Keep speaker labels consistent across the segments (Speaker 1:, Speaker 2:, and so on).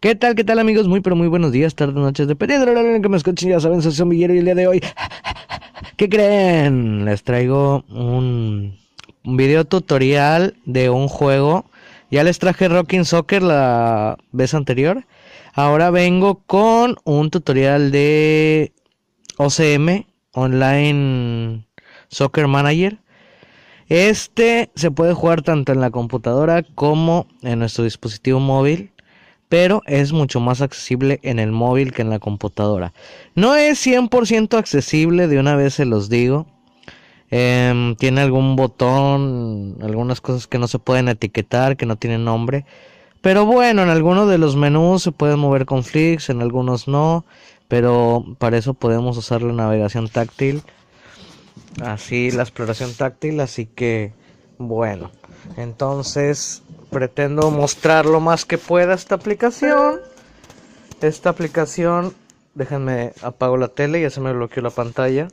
Speaker 1: ¿Qué tal, qué tal amigos? Muy pero muy buenos días, tardes, noches, dependiendo de la hora en que me escuchen, ya saben, soy Zombillero y el día de hoy, ¿qué creen? Les traigo un, un video tutorial de un juego. Ya les traje Rocking Soccer la vez anterior. Ahora vengo con un tutorial de OCM, Online Soccer Manager. Este se puede jugar tanto en la computadora como en nuestro dispositivo móvil pero es mucho más accesible en el móvil que en la computadora. No es 100% accesible, de una vez se los digo. Em, tiene algún botón, algunas cosas que no se pueden etiquetar, que no tienen nombre. Pero bueno, en algunos de los menús se pueden mover con flicks, en algunos no. Pero para eso podemos usar la navegación táctil. Así, la exploración táctil. Así que, bueno. Entonces, pretendo mostrar lo más que pueda esta aplicación. Esta aplicación, déjenme apago la tele, ya se me bloqueó la pantalla.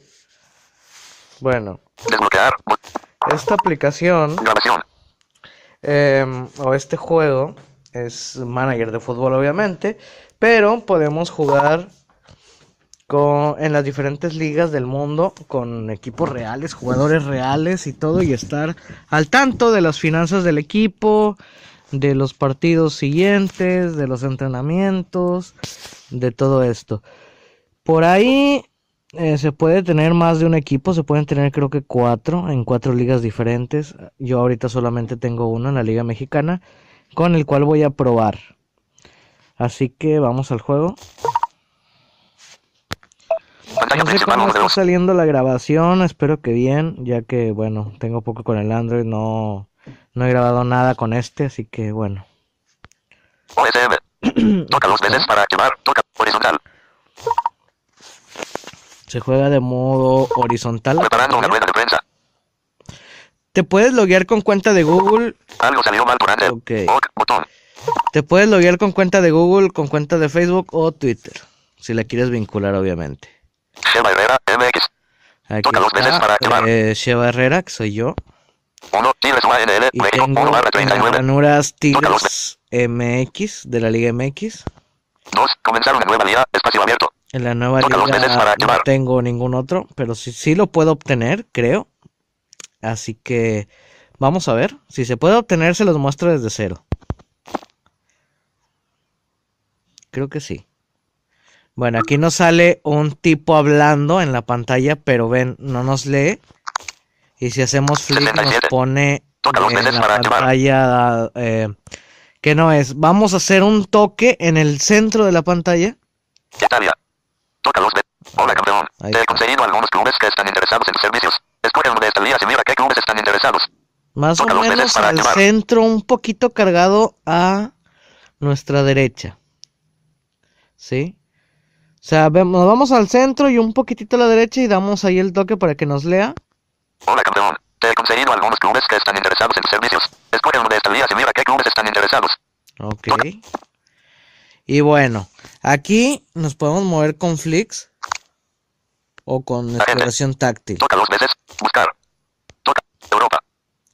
Speaker 1: Bueno, esta aplicación em, o este juego es manager de fútbol obviamente, pero podemos jugar en las diferentes ligas del mundo con equipos reales, jugadores reales y todo y estar al tanto de las finanzas del equipo, de los partidos siguientes, de los entrenamientos, de todo esto. Por ahí eh, se puede tener más de un equipo, se pueden tener creo que cuatro en cuatro ligas diferentes. Yo ahorita solamente tengo uno en la Liga Mexicana, con el cual voy a probar. Así que vamos al juego.
Speaker 2: Pantalla
Speaker 1: No sé cómo está
Speaker 2: 2.
Speaker 1: saliendo la grabación, espero que bien, ya que bueno, tengo poco con el Android, no, no he grabado nada con este, así que bueno.
Speaker 2: OSM. Toca dos veces para activar. Toca horizontal.
Speaker 1: Se juega de modo horizontal.
Speaker 2: Preparando una rueda de prensa.
Speaker 1: Te puedes loguear con cuenta de Google,
Speaker 2: Algo salió mal por Android.
Speaker 1: Ok.
Speaker 2: OK. Botón.
Speaker 1: te puedes loguear con cuenta de Google, con cuenta de Facebook o Twitter, si la quieres vincular obviamente.
Speaker 2: Sheva Herrera. MX.
Speaker 1: Aquí
Speaker 2: Toca dos veces para activar.
Speaker 1: eh, Sheva Herrera, que soy yo,
Speaker 2: 1. Tigres UANL.
Speaker 1: y
Speaker 2: México.
Speaker 1: tengo
Speaker 2: 1 barra
Speaker 1: en
Speaker 2: 39.
Speaker 1: Ranuras Tigres MX, de la Liga MX.
Speaker 2: 2. Comenzar una nueva liga. Espacio abierto.
Speaker 1: En la nueva
Speaker 2: Toca veces
Speaker 1: liga
Speaker 2: para
Speaker 1: no tengo ningún otro, pero sí, sí lo puedo obtener, creo. Así que vamos a ver. Si se puede obtener, se los muestro desde cero. Creo que sí. Bueno, aquí nos sale un tipo hablando en la pantalla, pero ven, no nos lee. Y si hacemos flick nos
Speaker 2: 67.
Speaker 1: pone en la pantalla eh, que no es. Vamos a hacer un toque en el centro de la pantalla.
Speaker 2: Hola campeón.
Speaker 1: Ahí
Speaker 2: Te he conseguido algunos clubes que están interesados en tus servicios. Escoge uno de estas ligas y mira qué clubes están interesados.
Speaker 1: Más o
Speaker 2: Toca veces
Speaker 1: menos
Speaker 2: para
Speaker 1: al
Speaker 2: activar.
Speaker 1: centro, un poquito cargado a nuestra derecha. ¿Sí? O sea, nos vamos al centro y un poquitito a la derecha y damos ahí el toque para que nos lea.
Speaker 2: Hola campeón. Te he conseguido algunos clubes que están interesados en servicios. Escoge uno de estas ligas y mira qué clubes están interesados.
Speaker 1: Ok. Y bueno, aquí nos podemos mover con flicks o con exploración táctil.
Speaker 2: Toca dos veces. Buscar. Toca. Europa.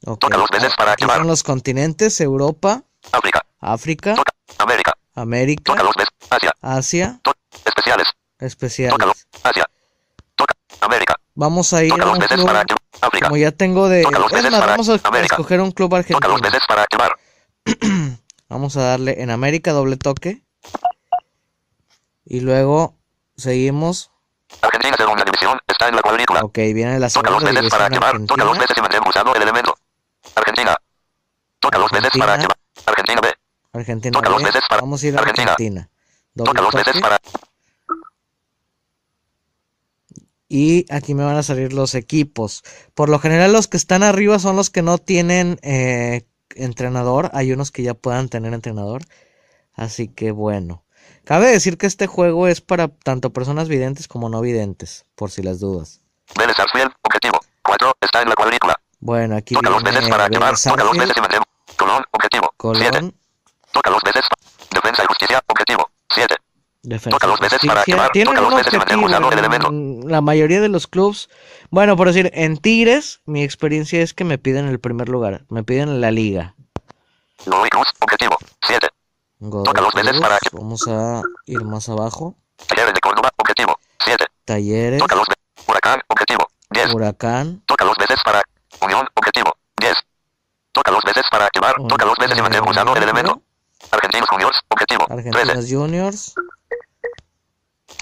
Speaker 1: Ok.
Speaker 2: toca dos veces para
Speaker 1: Aquí
Speaker 2: activar.
Speaker 1: son los continentes, Europa,
Speaker 2: África.
Speaker 1: África,
Speaker 2: Toca. América.
Speaker 1: América,
Speaker 2: Toca dos veces. Asia.
Speaker 1: Asia,
Speaker 2: Toca. Especiales. Toca. Toca.
Speaker 1: Vamos a ir
Speaker 2: Toca
Speaker 1: a un club. Como ya tengo de...
Speaker 2: Toca
Speaker 1: Es más, vamos a escoger un club
Speaker 2: Toca
Speaker 1: argentino. Vamos a darle en América doble toque. Y luego seguimos.
Speaker 2: Argentina segunda división. Está en la cuadrícula.
Speaker 1: Ok, viene la
Speaker 2: Toca dos
Speaker 1: segunda
Speaker 2: veces para
Speaker 1: división
Speaker 2: activar. Toca dos
Speaker 1: argentina.
Speaker 2: veces y mantén pulsado el elemento. Argentina. Toca dos veces para activar. Argentina B.
Speaker 1: Argentina
Speaker 2: Toca
Speaker 1: B.
Speaker 2: veces para
Speaker 1: Vamos a ir a
Speaker 2: Argentina.
Speaker 1: Argentina. Doble
Speaker 2: Toca dos
Speaker 1: toque.
Speaker 2: veces para.
Speaker 1: Y aquí me van a salir los equipos. Por lo general los que están arriba son los que no tienen eh, entrenador. Hay unos que ya puedan tener entrenador. Así que bueno. Cabe decir que este juego es para tanto personas videntes como no videntes, por si las dudas.
Speaker 2: Vélez Sarsfield. Objetivo. 4. Está en la cuadrícula.
Speaker 1: Bueno, aquí
Speaker 2: Toca dos veces para activar. Toca dos veces y mantén. Colón. Objetivo. 7.
Speaker 1: Colón,
Speaker 2: Toca dos veces. Defensa y justicia. Objetivo. 7.
Speaker 1: Defensa
Speaker 2: Toca dos veces para activar,
Speaker 1: Tienen
Speaker 2: toca dos veces
Speaker 1: objetivo
Speaker 2: pulsado el
Speaker 1: en
Speaker 2: elemento.
Speaker 1: la mayoría de los clubs. Bueno, por decir, en Tigres, mi experiencia es que me piden el primer lugar. Me piden la liga.
Speaker 2: Godoy Cruz. Objetivo. 7. Toca dos veces para.
Speaker 1: Vamos a ir más abajo.
Speaker 2: Talleres de Córdoba, objetivo. 7.
Speaker 1: Talleres,
Speaker 2: Toca dos veces. Huracán, objetivo. 10.
Speaker 1: Huracán,
Speaker 2: Toca dos veces para Unión, objetivo. 10. Toca dos veces para activar. Toca dos veces y mantener pulsado el elemento. Argentinos Juniors, objetivo. 13.
Speaker 1: Argentinos Juniors,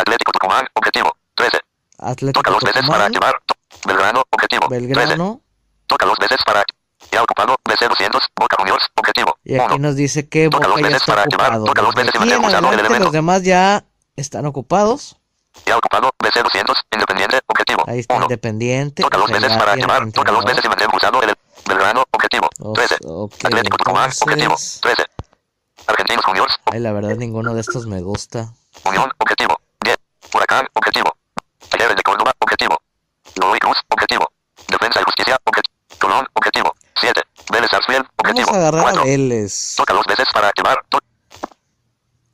Speaker 2: Atlético Tucumán, objetivo. 13.
Speaker 1: Atlético
Speaker 2: Toca dos veces para activar. Belgrano, objetivo. 13.
Speaker 1: Belgrano.
Speaker 2: Toca dos veces para ya ocupado. BC 200. Boca Juniors, objetivo.
Speaker 1: Y aquí
Speaker 2: 1.
Speaker 1: nos dice que
Speaker 2: Toca
Speaker 1: Boca ya está
Speaker 2: para
Speaker 1: ocupado.
Speaker 2: toca dos veces y pulsado el elemento.
Speaker 1: los demás ya están ocupados.
Speaker 2: Ya ocupado. BC 200. Independiente, objetivo.
Speaker 1: Ahí está
Speaker 2: 1.
Speaker 1: Independiente.
Speaker 2: Toca dos
Speaker 1: sea,
Speaker 2: veces para activar. Toca dos veces y mantener pulsado el Belgrano, objetivo.
Speaker 1: O-
Speaker 2: 13.
Speaker 1: ok,
Speaker 2: Atlético Tucumán, objetivo.
Speaker 1: entonces-
Speaker 2: 13. Argentinos Juniors,
Speaker 1: Ay, la verdad ninguno de estos me gusta.
Speaker 2: Unión, objetivo. 10. Huracán, objetivo. Talleres de Córdoba, objetivo. Godoy Cruz, objetivo. Defensa y Justicia, objetivo. Colón, objetivo. 7. Vélez Sarsfield,
Speaker 1: Vamos
Speaker 2: objetivo.
Speaker 1: a agarrar a
Speaker 2: 4.
Speaker 1: Vélez.
Speaker 2: Toca dos veces para activar. To-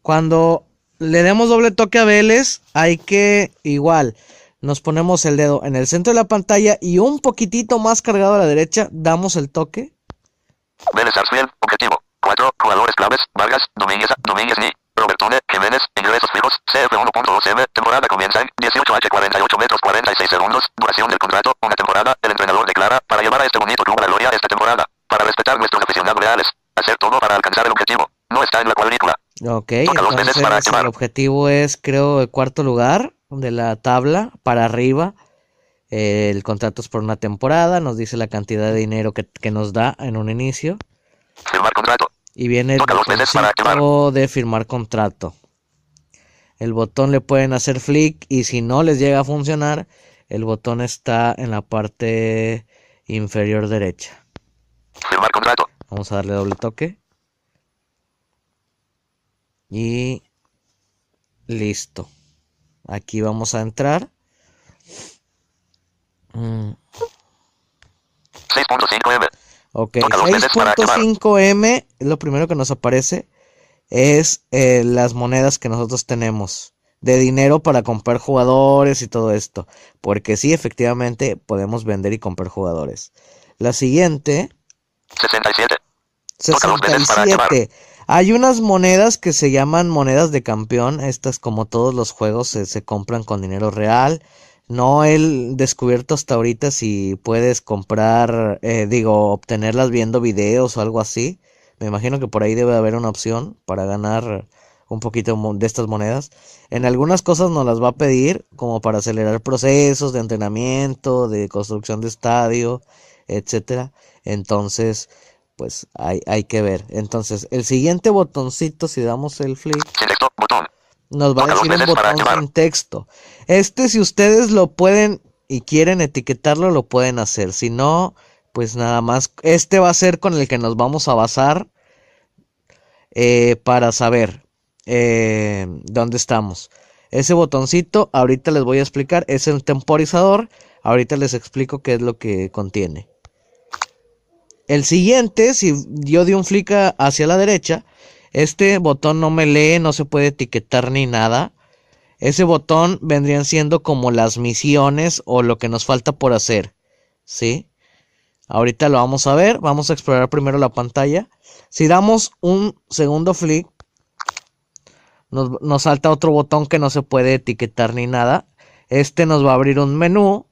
Speaker 1: Cuando le demos doble toque a Vélez, hay que igual. Nos ponemos el dedo en el centro de la pantalla y un poquitito más cargado a la derecha, damos el toque.
Speaker 2: Vélez Sarsfield, objetivo. 4. Jugadores claves. Vargas, Domínguez, Domínguez Ni. Robertone, Jiménez, ingresos fijos, CF 1.2M, temporada comienza en 18H 48 metros 46 segundos, duración del contrato, una temporada, el entrenador declara, para llevar a este bonito club a la gloria esta temporada, para respetar nuestros aficionados reales, hacer todo para alcanzar el objetivo, no está en la cuadrícula,
Speaker 1: Ok, entonces
Speaker 2: para
Speaker 1: el objetivo es, creo, el cuarto lugar de la tabla para arriba. Eh, el contrato es por una temporada, nos dice la cantidad de dinero que, que nos da en un inicio.
Speaker 2: firmar contrato,
Speaker 1: Y viene el botoncito de firmar contrato. El botón le pueden hacer flick y si no les llega a funcionar, el botón está en la parte inferior derecha.
Speaker 2: firmar contrato,
Speaker 1: Vamos a darle doble toque. Y listo. Aquí vamos a entrar. Mm,
Speaker 2: 6.5M,
Speaker 1: Ok,
Speaker 2: Toca dos veces para activar.
Speaker 1: 6.5M es lo primero que nos aparece. Es eh, las monedas que nosotros tenemos de dinero para comprar jugadores y todo esto. Porque sí, efectivamente, podemos vender y comprar jugadores. La siguiente,
Speaker 2: 67, Toca dos veces para activar.
Speaker 1: 67. Hay unas monedas que se llaman monedas de campeón. Estas, como todos los juegos, se, se compran con dinero real. No he descubierto hasta ahorita si puedes comprar, eh, digo, obtenerlas viendo videos o algo así. Me imagino que por ahí debe haber una opción para ganar un poquito de estas monedas. En algunas cosas nos las va a pedir, como para acelerar procesos de entrenamiento, de construcción de estadio, etcétera. Entonces, pues hay, hay que ver. Entonces, el siguiente botoncito, si damos el flick,
Speaker 2: botón,
Speaker 1: nos va a decir un botón sin texto. Este, si ustedes lo pueden y quieren etiquetarlo, lo pueden hacer. Si no, pues nada más. Este va a ser con el que nos vamos a basar eh, para saber eh, dónde estamos. Ese botoncito, ahorita les voy a explicar, es el temporizador. Ahorita les explico qué es lo que contiene. El siguiente, si yo di un flick hacia la derecha, este botón no me lee, no se puede etiquetar ni nada. Ese botón vendrían siendo como las misiones o lo que nos falta por hacer. ¿Sí? Ahorita lo vamos a ver. Vamos a explorar primero la pantalla. Si damos un segundo flick, nos, nos salta otro botón que no se puede etiquetar ni nada. Este nos va a abrir un menú.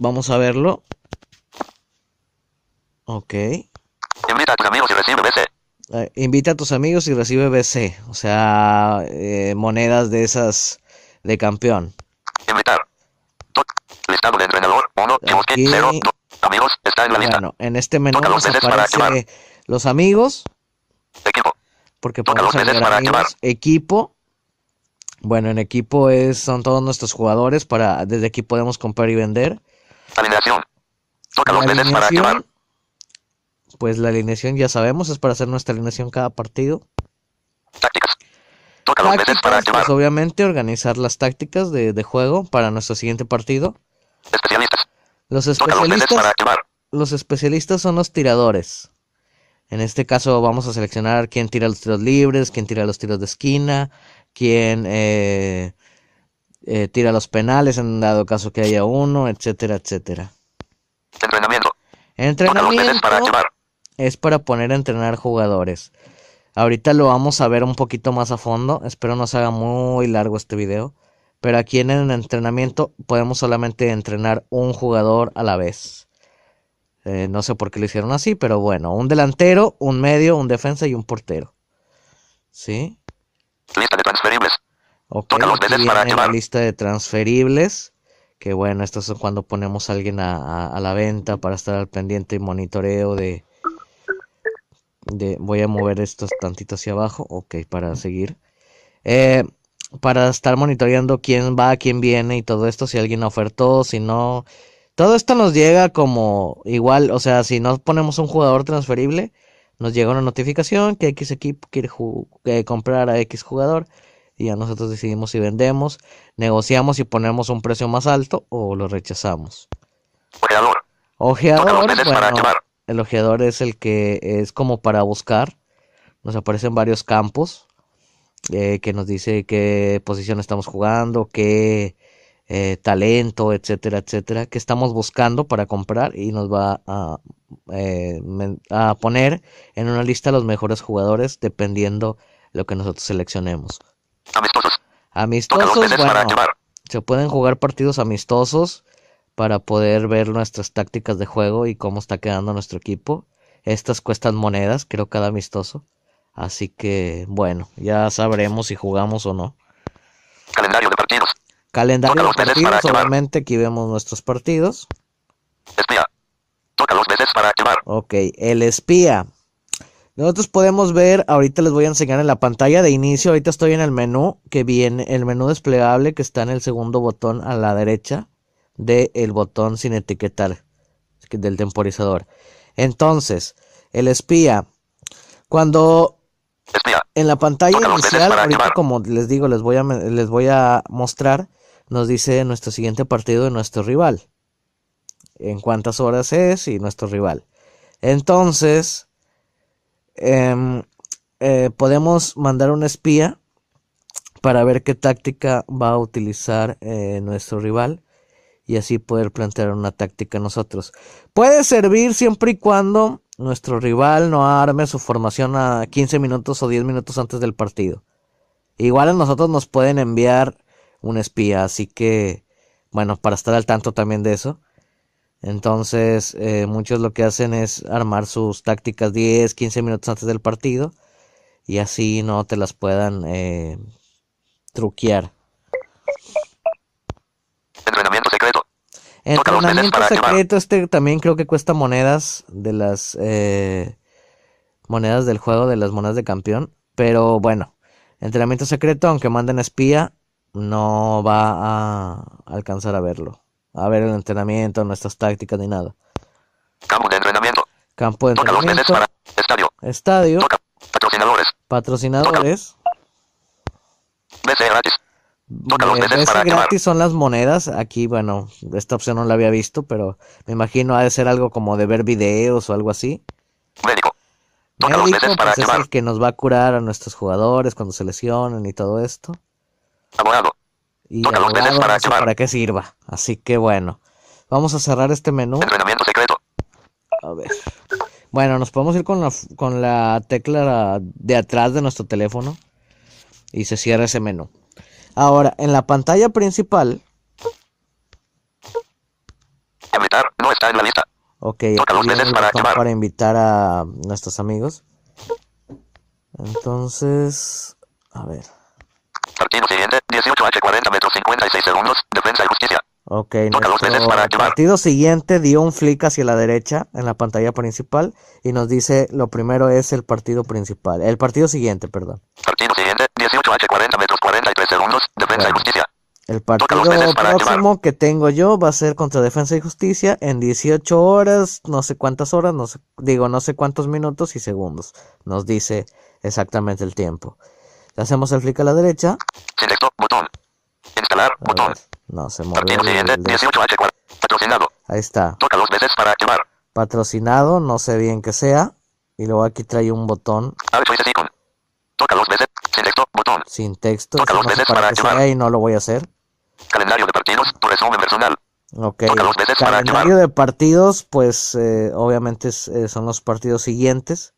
Speaker 1: Vamos a verlo. Ok.
Speaker 2: invita a tus amigos y recibe BC,
Speaker 1: Eh, invita a tus amigos y recibe BC, o sea, eh, monedas de esas de campeón.
Speaker 2: invitar, listado de entrenador, 1, Bosque,
Speaker 1: Aquí.
Speaker 2: 0, amigos, está en la lista,
Speaker 1: Bueno, en este menú
Speaker 2: Toca
Speaker 1: nos aparece los amigos,
Speaker 2: equipo,
Speaker 1: porque
Speaker 2: Toca
Speaker 1: podemos agregar
Speaker 2: para
Speaker 1: amigos, equipo. Bueno, en equipo es, son todos nuestros jugadores, para desde aquí podemos comprar y vender.
Speaker 2: alineación, toca
Speaker 1: La
Speaker 2: dos veces para activar,
Speaker 1: alineación, pues la alineación ya sabemos, es para hacer nuestra alineación cada partido.
Speaker 2: tácticas, toca dos veces para
Speaker 1: Tácticas,
Speaker 2: activar,
Speaker 1: pues obviamente organizar las tácticas de, de juego para nuestro siguiente partido. Los especialistas, los especialistas son los tiradores. En este caso vamos a seleccionar quién tira los tiros libres, quién tira los tiros de esquina, quién eh, eh, tira los penales en dado caso que haya uno, etcétera, etcétera.
Speaker 2: entrenamiento,
Speaker 1: Entrenamiento
Speaker 2: para
Speaker 1: es para poner a entrenar jugadores. Ahorita lo vamos a ver un poquito más a fondo. Espero no se haga muy largo este video. Pero aquí en el entrenamiento podemos solamente entrenar un jugador a la vez. Eh, no sé por qué lo hicieron así, pero bueno, un delantero, un medio, un defensa y un portero. ¿Sí?
Speaker 2: Lista de transferibles.
Speaker 1: Ok, aquí
Speaker 2: para
Speaker 1: la lista de transferibles. Que bueno, esto es cuando ponemos a alguien a, a- a la venta para estar al pendiente y monitoreo de, de... Voy a mover estos tantito hacia abajo. Ok, para seguir. Eh, para estar monitoreando quién va, quién viene y todo esto. Si alguien ofertó, si no... Todo esto nos llega como igual, o sea, si no ponemos un jugador transferible, nos llega una notificación que X equipo quiere eh, comprar a X jugador y ya nosotros decidimos si vendemos, negociamos y ponemos un precio más alto o lo rechazamos.
Speaker 2: Ojeador.
Speaker 1: Ojeador, bueno, el ojeador es el que es como para buscar, nos aparecen varios campos eh, que nos dice qué posición estamos jugando, qué eh, talento, etcétera, etcétera, que estamos buscando para comprar y nos va a, eh, a poner en una lista los mejores jugadores dependiendo lo que nosotros seleccionemos.
Speaker 2: Amistosos.
Speaker 1: Amistosos, bueno, se pueden jugar partidos amistosos para poder ver nuestras tácticas de juego y cómo está quedando nuestro equipo. Estas cuestan monedas, creo, cada amistoso. Así que, bueno, ya sabremos si jugamos o no.
Speaker 2: Calendario de partidos.
Speaker 1: Calendario
Speaker 2: Toca
Speaker 1: de partidos, obviamente aquí vemos nuestros partidos.
Speaker 2: Espía. Toca dos veces para activar.
Speaker 1: Ok, el espía. Nosotros podemos ver, ahorita les voy a enseñar en la pantalla de inicio, ahorita estoy en el menú que viene, el menú desplegable que está en el segundo botón a la derecha del botón sin etiquetar que- del temporizador. Entonces, el espía, cuando. En la pantalla inicial, ahorita como les digo, les voy a, les voy a mostrar, nos dice nuestro siguiente partido de nuestro rival. En cuántas horas es y nuestro rival. Entonces, em, eh, podemos mandar un espía para ver qué táctica va a utilizar eh, nuestro rival y así poder plantear una táctica nosotros. Puede servir siempre y cuando nuestro rival no arme su formación a 15 minutos o 10 minutos antes del partido. Igual a nosotros nos pueden enviar un espía, así que, bueno, para estar al tanto también de eso. Entonces, eh, muchos lo que hacen es armar sus tácticas 10, 15 minutos antes del partido y así no te las puedan eh, truquear.
Speaker 2: Entrenamiento secreto. Toca dos veces
Speaker 1: Entrenamiento secreto, este también creo que cuesta monedas de las eh, monedas del juego, de las monedas de campeón. Pero bueno, entrenamiento secreto, aunque manden espía, no va a alcanzar a verlo. A ver el entrenamiento, nuestras tácticas ni nada.
Speaker 2: Campo de entrenamiento.
Speaker 1: Campo de
Speaker 2: Toca
Speaker 1: entrenamiento,
Speaker 2: para. Estadio.
Speaker 1: estadio,
Speaker 2: Toca. Patrocinadores.
Speaker 1: patrocinadores.
Speaker 2: BC gratis.
Speaker 1: Ves
Speaker 2: para
Speaker 1: gratis son las monedas. Aquí, bueno, esta opción no la había visto, pero me imagino ha de ser algo como de ver videos o algo así.
Speaker 2: Médico. Toca
Speaker 1: Médico,
Speaker 2: veces para
Speaker 1: pues es el que nos va a curar a nuestros jugadores cuando se lesionen y todo esto.
Speaker 2: Abogado.
Speaker 1: Y
Speaker 2: Toca
Speaker 1: abogado,
Speaker 2: para
Speaker 1: no sé para qué sirva. Así que bueno, vamos a cerrar este menú.
Speaker 2: Entrenamiento secreto.
Speaker 1: A ver. Bueno, nos podemos ir con la, con la tecla de atrás de nuestro teléfono y se cierra ese menú. Ahora, en la pantalla principal,
Speaker 2: Invitar. No está en la lista.
Speaker 1: ok,
Speaker 2: Toca dos veces para
Speaker 1: para invitar a nuestros amigos. Entonces, a ver.
Speaker 2: Partido siguiente. 18H 40 metros 56 segundos. Defensa y justicia.
Speaker 1: Ok,
Speaker 2: Toca dos veces para
Speaker 1: partido siguiente dio un flick hacia la derecha en la pantalla principal y nos dice lo primero es el partido principal, el partido siguiente, perdón.
Speaker 2: Partido siguiente. 18H 40 metros 43 segundos. Defensa
Speaker 1: Bueno.
Speaker 2: y justicia.
Speaker 1: El partido próximo que tengo yo va a ser contra Defensa y Justicia en 18 horas, no sé cuántas horas, no sé, digo no sé cuántos minutos y segundos. Nos dice exactamente el tiempo. Le hacemos el flick a la derecha.
Speaker 2: Sin texto. Botón. Instalar.
Speaker 1: A
Speaker 2: Botón.
Speaker 1: ver, no se movió.
Speaker 2: Partido
Speaker 1: el-
Speaker 2: siguiente.
Speaker 1: el-
Speaker 2: 18H 40. Patrocinado.
Speaker 1: Ahí está.
Speaker 2: Toca dos veces para activar.
Speaker 1: Patrocinado, no sé bien qué sea. Y luego aquí trae un botón.
Speaker 2: Toca dos veces. Sin texto. Toca dos
Speaker 1: no sé para
Speaker 2: para
Speaker 1: qué
Speaker 2: activar.
Speaker 1: sea y no lo voy a hacer.
Speaker 2: Calendario de partidos. Tu resumen personal.
Speaker 1: Ok.
Speaker 2: Toca dos veces para
Speaker 1: Calendario de partidos, pues eh, obviamente es- eh, son los partidos siguientes.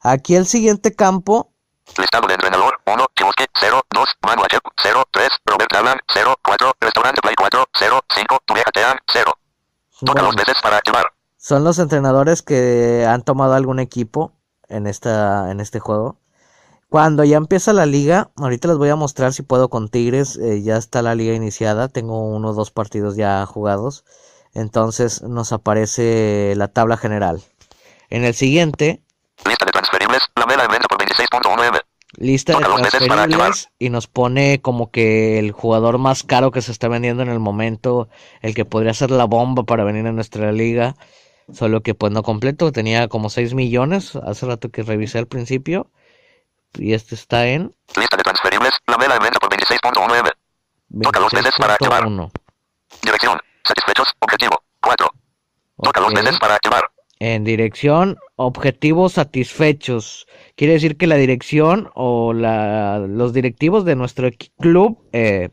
Speaker 1: Aquí el siguiente campo
Speaker 2: Listado de entrenador. 1. Chibuski. 0. 2. Manuachep. 0. 3. Robert Alan. 0. 4. Restaurante Play 4. 0. 5. Tubeja Tean. 0. Toca
Speaker 1: Bueno,
Speaker 2: dos veces para activar.
Speaker 1: son los entrenadores que han tomado algún equipo en esta en este juego. Cuando ya empieza la liga, ahorita les voy a mostrar si puedo con Tigres, eh, ya está la liga iniciada, tengo uno o dos partidos ya jugados, entonces nos aparece la tabla general. En el siguiente,
Speaker 2: Lista de transferibles. La mela en venta por 26.1M.
Speaker 1: lista de
Speaker 2: Toca para
Speaker 1: transferibles y nos pone como que el jugador más caro que se está vendiendo en el momento, el que podría ser la bomba para venir a nuestra liga, solo que pues no completo, tenía como 6 millones, hace rato que revisé al principio, y este está en
Speaker 2: Lista de transferibles. La mela en venta por 26.1M. Toca dos veces para activar.
Speaker 1: 26.1.
Speaker 2: Dirección. Satisfechos. Objetivo. 4. Toca dos veces para activar.
Speaker 1: En dirección, objetivos satisfechos. Quiere decir que la dirección o la, los directivos de nuestro club eh,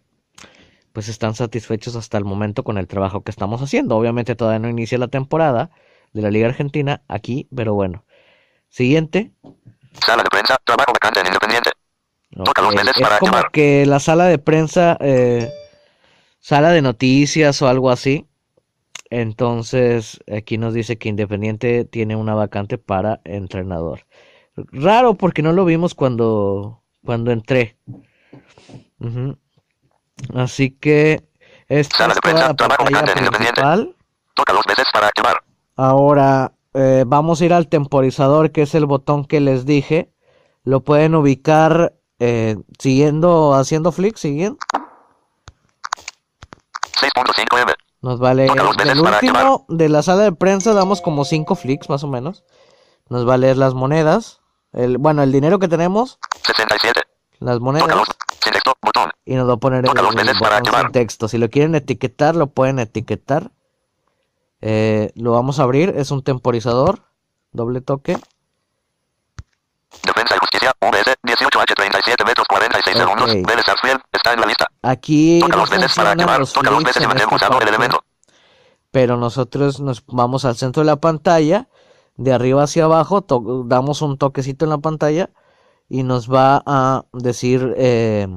Speaker 1: pues están satisfechos hasta el momento con el trabajo que estamos haciendo. Obviamente todavía no inicia la temporada de la Liga Argentina aquí, pero bueno. Siguiente.
Speaker 2: Sala de prensa. Trabajo vacante en Independiente. Toca dos veces
Speaker 1: Es
Speaker 2: para
Speaker 1: como que la sala de prensa, eh, sala de noticias o algo así. Entonces, aquí nos dice que Independiente tiene una vacante para entrenador. Raro porque no lo vimos cuando, cuando entré. Ujú. Así que esta
Speaker 2: Sala
Speaker 1: es
Speaker 2: de prensa, trabajo vacante en Independiente. Toca dos veces para activar.
Speaker 1: Ahora eh, vamos a ir al temporizador, que es el botón que les dije. Lo pueden ubicar eh, siguiendo, haciendo flick, siguiendo.
Speaker 2: 6.5M.
Speaker 1: Nos vale del último de la sala de prensa damos como 5 flicks más o menos. Nos va a leer las monedas. El, bueno, el dinero que tenemos,
Speaker 2: 67.
Speaker 1: las monedas.
Speaker 2: Botón.
Speaker 1: Y nos va a poner el,
Speaker 2: para
Speaker 1: botón sin texto. Si lo quieren etiquetar, lo pueden etiquetar. Eh, lo vamos a abrir. Es un temporizador. Doble toque.
Speaker 2: Defensa y justicia. VS. 18H. 37 metros 46
Speaker 1: Ok.
Speaker 2: segundos. Vélez Sarsfield. Está en la lista.
Speaker 1: Aquí
Speaker 2: Toca dos veces para activar.
Speaker 1: los
Speaker 2: Toca dos veces y
Speaker 1: en
Speaker 2: mantén
Speaker 1: esta
Speaker 2: pulsado el
Speaker 1: parte,
Speaker 2: elemento.
Speaker 1: pero nosotros nos vamos al centro de la pantalla, de arriba hacia abajo, damos un toquecito en la pantalla y nos va a decir eh,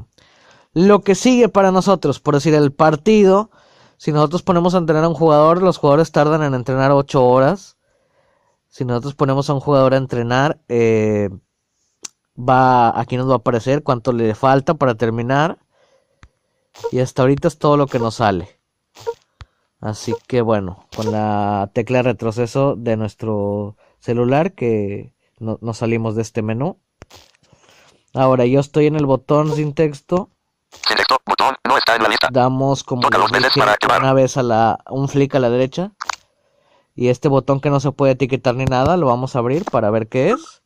Speaker 1: lo que sigue para nosotros, por decir el partido. Si nosotros ponemos a entrenar a un jugador, los jugadores tardan en entrenar 8 horas. Si nosotros ponemos a un jugador a entrenar, eh, va aquí nos va a aparecer cuánto le falta para terminar. Y hasta ahorita es todo lo que nos sale. Así que bueno, con la tecla de retroceso de nuestro celular que no, nos salimos de este menú. Ahora yo estoy en el botón sin texto.
Speaker 2: Sin texto. Botón. Está en la lista.
Speaker 1: Damos como dije,
Speaker 2: para
Speaker 1: una vez a la un flick a la derecha. Y este botón que no se puede etiquetar ni nada, lo vamos a abrir para ver qué es.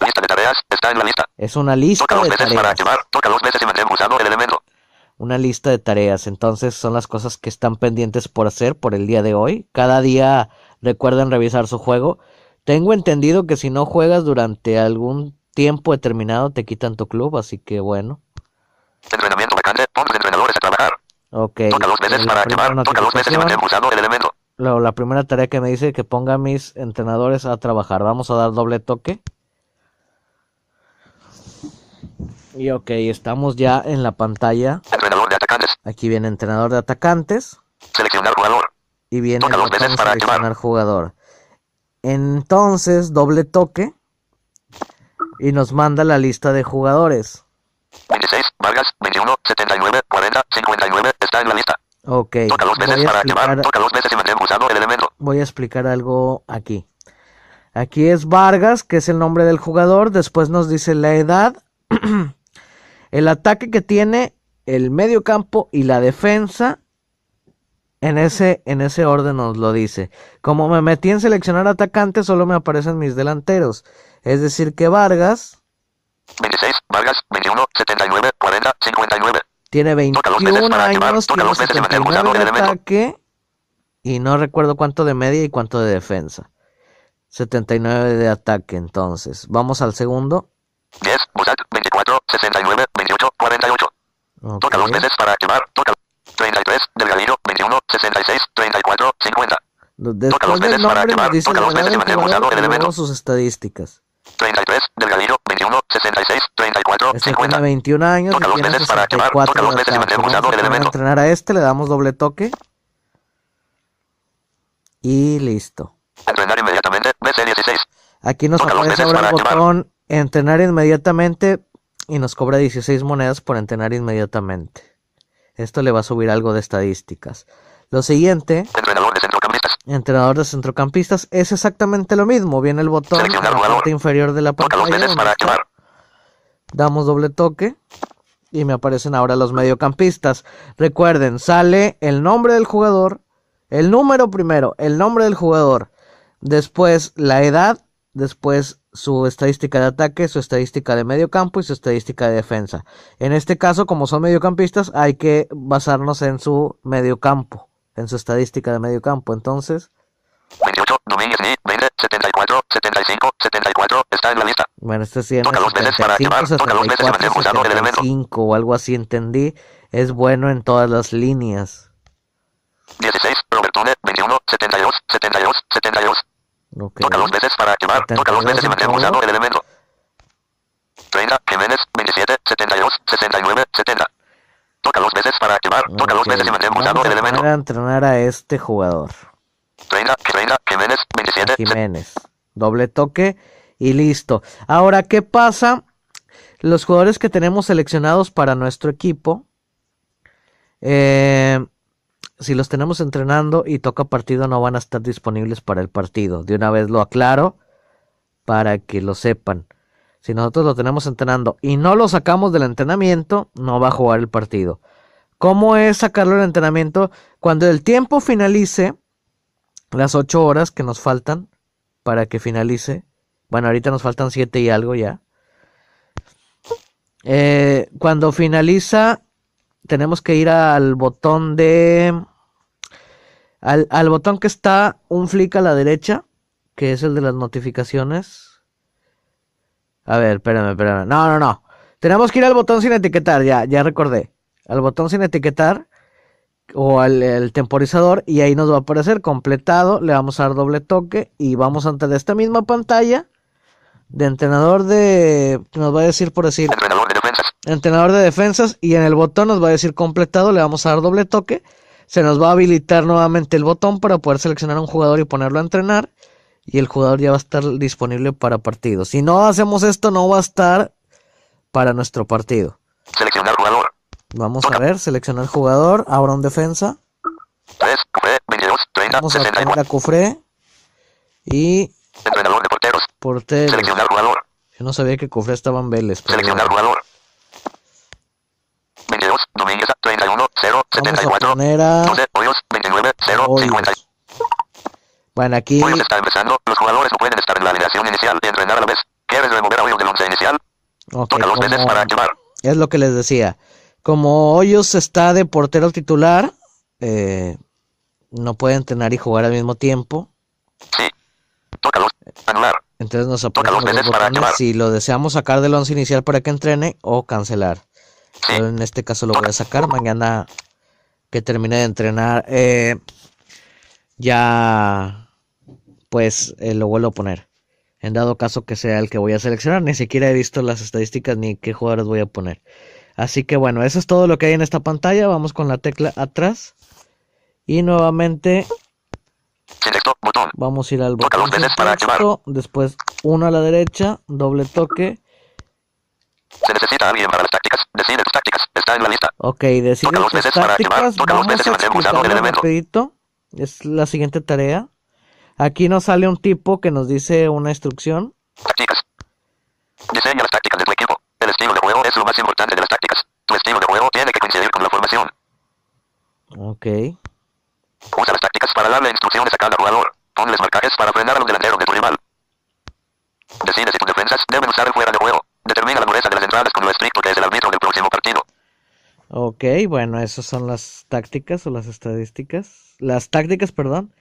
Speaker 2: Lista de tareas. Está en la lista.
Speaker 1: Es una lista
Speaker 2: Toca dos
Speaker 1: de
Speaker 2: veces para
Speaker 1: tareas.
Speaker 2: activar. Toca dos veces y pulsado el elemento.
Speaker 1: una lista de tareas. Entonces son las cosas que están pendientes por hacer por el día de hoy. Cada día recuerden revisar su juego. Tengo entendido que si no juegas durante algún tiempo determinado te quitan tu club, así que bueno.
Speaker 2: Entrenamiento vacante. Pon tus entrenadores a trabajar.
Speaker 1: Ok.
Speaker 2: Toca dos veces
Speaker 1: la
Speaker 2: para activar. Toca dos veces pulsado el elemento.
Speaker 1: luego la primera tarea que me dice que ponga a mis entrenadores a trabajar. Vamos a dar doble toque. Y ok, estamos ya en la pantalla.
Speaker 2: Entrenador de atacantes.
Speaker 1: Aquí viene entrenador de atacantes.
Speaker 2: Seleccionar jugador.
Speaker 1: y viene
Speaker 2: Toca dos veces para activar.
Speaker 1: seleccionar jugador. Entonces, doble toque y nos manda la lista de jugadores.
Speaker 2: 26. Vargas. 21. 79. 40. 59. Está en la lista.
Speaker 1: Ok,
Speaker 2: Toca dos veces para activar.
Speaker 1: explicar,
Speaker 2: Toca dos veces y mantén pulsado el elemento.
Speaker 1: voy a explicar algo aquí. Aquí es Vargas, que es el nombre del jugador. Después nos dice la edad, el ataque que tiene, el medio campo y la defensa. En ese, en ese orden nos lo dice. Como me metí en seleccionar atacantes, solo me aparecen mis delanteros. Es decir, que Vargas
Speaker 2: 26. Vargas. 21. 79. 40. 59.
Speaker 1: Tiene
Speaker 2: Toca dos veces
Speaker 1: 21
Speaker 2: para activar,
Speaker 1: años,
Speaker 2: toca
Speaker 1: tiene
Speaker 2: dos veces y mantén
Speaker 1: 79
Speaker 2: pulsado
Speaker 1: de ataque y no recuerdo cuánto de media y cuánto de defensa. 79 de ataque, entonces. Vamos al segundo.
Speaker 2: 10. Busak. 24. 69. 28. 48.
Speaker 1: Ok.
Speaker 2: Toca dos veces para activar. Toca. 33. Delgadillo. 21. 66. 34. 50.
Speaker 1: Después
Speaker 2: dos
Speaker 1: del
Speaker 2: veces para activar, toca dos veces y
Speaker 1: jugador
Speaker 2: pulsado el elemento.
Speaker 1: sus estadísticas.
Speaker 2: 33. Delgadillo. 21. 66, 34,
Speaker 1: Este
Speaker 2: 50.
Speaker 1: tiene 21 años
Speaker 2: Toca
Speaker 1: y tiene
Speaker 2: veces para activar,
Speaker 1: 64
Speaker 2: toca veces y el elemento.
Speaker 1: entrenar a este, le damos doble toque. Y listo.
Speaker 2: Entrenar inmediatamente. BC16.
Speaker 1: Aquí nos
Speaker 2: Toca
Speaker 1: aparece ahora el
Speaker 2: activar.
Speaker 1: botón entrenar inmediatamente y nos cobra 16 monedas por entrenar inmediatamente. Esto le va a subir algo de estadísticas. Lo siguiente,
Speaker 2: Entrenador de centrocampistas.
Speaker 1: entrenador de centrocampistas, es exactamente lo mismo. Viene el botón en la parte inferior de la pantalla.
Speaker 2: para activar.
Speaker 1: Damos doble toque y me aparecen ahora los mediocampistas. Recuerden, sale el nombre del jugador, el número primero, el nombre del jugador, después la edad, después su estadística de ataque, su estadística de medio campo y su estadística de defensa. En este caso, como son mediocampistas, hay que basarnos en su mediocampo, en su estadística de medio campo. Entonces,
Speaker 2: 28. Domínguez Ni. 20. 74. 75. 74. Está en la lista.
Speaker 1: Bueno, este sí
Speaker 2: Toca dos veces para
Speaker 1: 75,
Speaker 2: activar, toca dos veces y
Speaker 1: 74,
Speaker 2: mantener pulsado el elemento.
Speaker 1: 75 o algo así entendí. Es bueno en todas las líneas.
Speaker 2: 16. Robertone. 21. 72. 72. 72.
Speaker 1: Ok.
Speaker 2: Toca dos veces para activar. Toca dos veces y mantener pulsado el elemento. 30. Jiménez. 27. 72. 69. 70. Toca dos veces para activar. Toca dos veces y mantener pulsado
Speaker 1: Vamos
Speaker 2: el elemento.
Speaker 1: poner a entrenar a este jugador,
Speaker 2: 30. 30. Jiménez. 27.
Speaker 1: Jiménez. Doble toque y listo. Ahora, ¿qué pasa? Los jugadores que tenemos seleccionados para nuestro equipo, eh, si los tenemos entrenando y toca partido, no van a estar disponibles para el partido. De una vez lo aclaro para que lo sepan. Si nosotros lo tenemos entrenando y no lo sacamos del entrenamiento, no va a jugar el partido. ¿Cómo es sacarlo del entrenamiento? Cuando el tiempo finalice, las 8 horas que nos faltan para que finalice. Bueno, ahorita nos faltan 7 y algo ya. Eh, cuando finaliza, tenemos que ir al botón de... Al, al botón que está un flick a la derecha, que es el de las notificaciones. A ver, espérame, espérame. No, no, no. Tenemos que ir al botón sin etiquetar, ya, ya recordé. Al botón sin etiquetar o al temporizador y ahí nos va a aparecer completado. Le vamos a dar doble toque y vamos a entrar a esta misma pantalla de entrenador de... Nos va a decir por decir
Speaker 2: Entrenador de defensas.
Speaker 1: entrenador de defensas y en el botón nos va a decir completado, le vamos a dar doble toque, se nos va a habilitar nuevamente el botón para poder seleccionar a un jugador y ponerlo a entrenar y el jugador ya va a estar disponible para partido. Si no hacemos esto no va a estar para nuestro partido.
Speaker 2: Seleccionar jugador.
Speaker 1: Vamos a ver, seleccionar jugador, ahora un defensa,
Speaker 2: 3. Cufé. 22. 30.
Speaker 1: vamos a poner
Speaker 2: 64.
Speaker 1: a Cufré y. portero.
Speaker 2: Seleccionar jugador.
Speaker 1: Yo no sabía que Cufré estaba en Vélez. pero
Speaker 2: Seleccionar
Speaker 1: bueno.
Speaker 2: jugador. 22. Domínguez. 31. 0.
Speaker 1: Vamos a
Speaker 2: 74.
Speaker 1: poner a
Speaker 2: 12. Hoyos. 29. 0.
Speaker 1: Hoyos.
Speaker 2: 50.
Speaker 1: Bueno, aquí
Speaker 2: Hoyos está empezando. Los jugadores no pueden estar en la alineación inicial y entrenar a la vez. ¿Quieres remover a Hoyos del once inicial?
Speaker 1: ok,
Speaker 2: Toca dos veces
Speaker 1: como-
Speaker 2: para activar.
Speaker 1: Es lo que les decía. Como Hoyos está de portero titular, eh, no puede entrenar y jugar al mismo tiempo.
Speaker 2: Sí. Toca dos. Anular.
Speaker 1: Entonces nos aparecen los
Speaker 2: para
Speaker 1: si lo deseamos sacar del once inicial para que entrene o cancelar.
Speaker 2: Sí.
Speaker 1: Yo en este caso lo voy a sacar. Mañana que termine de entrenar, eh, ya pues eh, lo vuelvo a poner. En dado caso que sea el que voy a seleccionar, ni siquiera he visto las estadísticas ni qué jugadores voy a poner. Así que bueno, eso es todo lo que hay en esta pantalla. Vamos con la tecla atrás. Y nuevamente. Vamos a ir al botón
Speaker 2: para activar.
Speaker 1: después uno a la derecha, doble toque.
Speaker 2: Se necesita alguien para las tácticas. Decide las tácticas. Está en la lista.
Speaker 1: Ok, decide
Speaker 2: Toca activar,
Speaker 1: tácticas.
Speaker 2: toca
Speaker 1: Vamos
Speaker 2: veces
Speaker 1: a
Speaker 2: el elemento.
Speaker 1: rapidito. Es la siguiente tarea. Aquí nos sale un tipo que nos dice una instrucción.
Speaker 2: Tácticas. Diseña las tácticas de tu equipo. El estilo de juego es lo más importante de las tácticas. Tu estilo de juego tiene que coincidir con la formación.
Speaker 1: Ok.
Speaker 2: Usa las tácticas para darle instrucciones a cada jugador. Ponles marcajes para frenar a los delanteros de tu rival. Decide si tus defensas deben usar el fuera de juego. Determina la dureza de las entradas con lo estricto que es el árbitro del próximo partido.
Speaker 1: Ok, bueno, esas son las tácticas o las estadísticas. Las tácticas, perdón.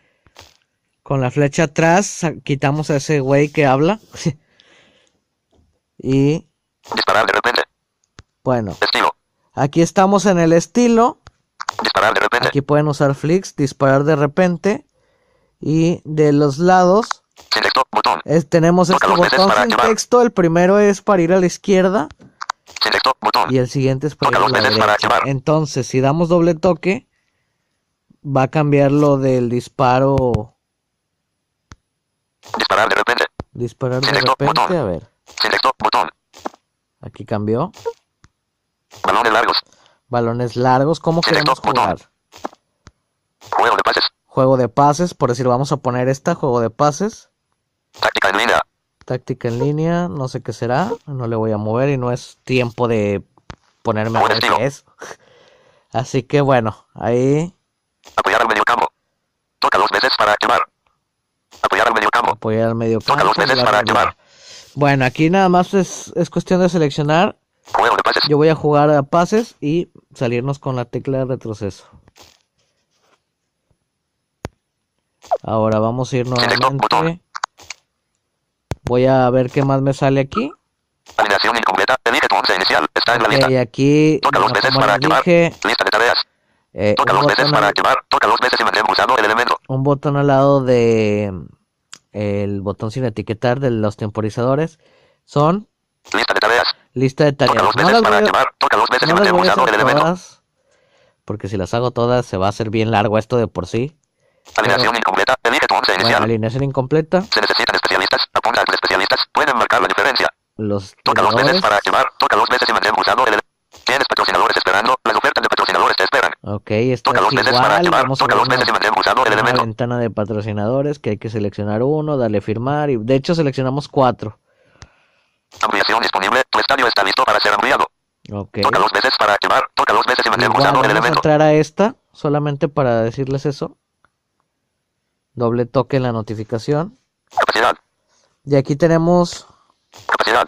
Speaker 1: Con la flecha atrás quitamos a ese güey que habla. y
Speaker 2: Disparar de repente.
Speaker 1: bueno,
Speaker 2: Estilo.
Speaker 1: aquí estamos en el estilo.
Speaker 2: Disparar de repente.
Speaker 1: Aquí pueden usar flicks, disparar de repente. Y de los lados.
Speaker 2: Botón.
Speaker 1: Es- tenemos
Speaker 2: Toca
Speaker 1: este botón
Speaker 2: para
Speaker 1: sin
Speaker 2: activar.
Speaker 1: texto. El primero es para ir a la izquierda.
Speaker 2: Botón.
Speaker 1: y el siguiente es para ir
Speaker 2: Toca
Speaker 1: a
Speaker 2: dos
Speaker 1: la
Speaker 2: para
Speaker 1: derecha. Entonces, si damos doble toque, va a cambiar lo del disparo.
Speaker 2: Disparar de repente.
Speaker 1: Disparar de repente.
Speaker 2: botón.
Speaker 1: A ver,
Speaker 2: Sin texto. Botón.
Speaker 1: aquí cambió.
Speaker 2: Balones largos.
Speaker 1: Balones largos. ¿Cómo queremos
Speaker 2: texto, botón.
Speaker 1: jugar?
Speaker 2: Juego de pases.
Speaker 1: Juego de pases, por decir, vamos a poner esta, juego de pases.
Speaker 2: Táctica en línea.
Speaker 1: Táctica en línea, no sé qué será. No le voy a mover y no es tiempo de ponerme a ver qué es. Así que bueno, ahí
Speaker 2: Apoyar al mediocampo. Toca dos veces para activar. Apoyar al mediocampo.
Speaker 1: apoyar al medio
Speaker 2: Toca
Speaker 1: campo.
Speaker 2: dos veces para activar.
Speaker 1: Bueno, aquí nada más es, es cuestión de seleccionar.
Speaker 2: Juego de pases.
Speaker 1: Yo voy a jugar a pases y salirnos con la tecla de retroceso. Ahora vamos a ir
Speaker 2: botón.
Speaker 1: nuevamente. Voy a ver qué más me sale aquí.
Speaker 2: Alineación incompleta. Elige tu once inicial. Está en la lista.
Speaker 1: Ok, aquí,
Speaker 2: Toca dos veces para
Speaker 1: les
Speaker 2: activar.
Speaker 1: dije,
Speaker 2: Lista de tareas.
Speaker 1: eh,
Speaker 2: Toca dos veces para activar. Toca dos veces y mantén pulsado el elemento.
Speaker 1: un botón al lado de el botón sin etiquetar de los temporizadores son
Speaker 2: Lista de tareas.
Speaker 1: lista de
Speaker 2: Toca dos veces
Speaker 1: las
Speaker 2: para
Speaker 1: voy a-
Speaker 2: activar. Toca dos veces y
Speaker 1: No
Speaker 2: mantén pulsado el elemento.
Speaker 1: todas, porque si las hago todas se va a hacer bien largo esto de por sí.
Speaker 2: Alineación incompleta. Elige tu once
Speaker 1: Bueno,
Speaker 2: inicial.
Speaker 1: alineación incompleta.
Speaker 2: Se necesitan especialistas. Apunta a los especialistas. Pueden marcar la diferencia.
Speaker 1: Los
Speaker 2: Toca dos veces para activar. Toca dos veces y mantén pulsado el elemento. Tienes patrocinadores esperando. Las ofertas de patrocinadores te esperan.
Speaker 1: Ok, esto
Speaker 2: Toca
Speaker 1: es
Speaker 2: dos veces para activar.
Speaker 1: Vamos
Speaker 2: Toca dos veces y mantén pulsado el elemento.
Speaker 1: ventana de patrocinadores que hay que seleccionar uno, darle firmar y de hecho seleccionamos cuatro.
Speaker 2: Ampliación disponible. Tu estadio está listo para ser ampliado.
Speaker 1: Ok.
Speaker 2: Toca dos veces para activar. Toca dos veces y mantén pulsado el
Speaker 1: vamos a
Speaker 2: elemento.
Speaker 1: entrar a esta solamente para decirles eso. Doble toque en la notificación.
Speaker 2: Capacidad.
Speaker 1: Y aquí tenemos
Speaker 2: Capacidad.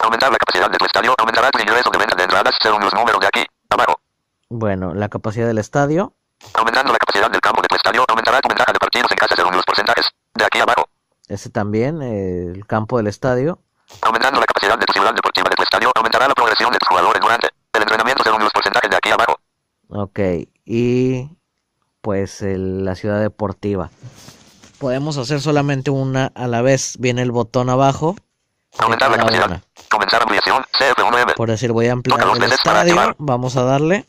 Speaker 2: Aumentar la capacidad de tu estadio aumentará tu ingreso de venta de entradas según los números de aquí. Abajo.
Speaker 1: Bueno, la capacidad del estadio.
Speaker 2: Aumentando la capacidad del campo de tu estadio aumentará tu ventaja de partidos en casa según los porcentajes. De aquí abajo.
Speaker 1: Ese también, eh, el campo del estadio.
Speaker 2: Aumentando la capacidad de tu ciudad deportiva de tu estadio aumentará la progresión de tus jugadores durante el entrenamiento según los porcentajes de aquí abajo.
Speaker 1: Ok. Y pues el- la ciudad deportiva. Podemos hacer solamente una a la vez. Viene el botón abajo.
Speaker 2: Aumentar la capacidad.
Speaker 1: una.
Speaker 2: Comenzar ampliación. CF1M.
Speaker 1: Por decir, voy a ampliar
Speaker 2: Toca
Speaker 1: el estadio. Vamos a darle.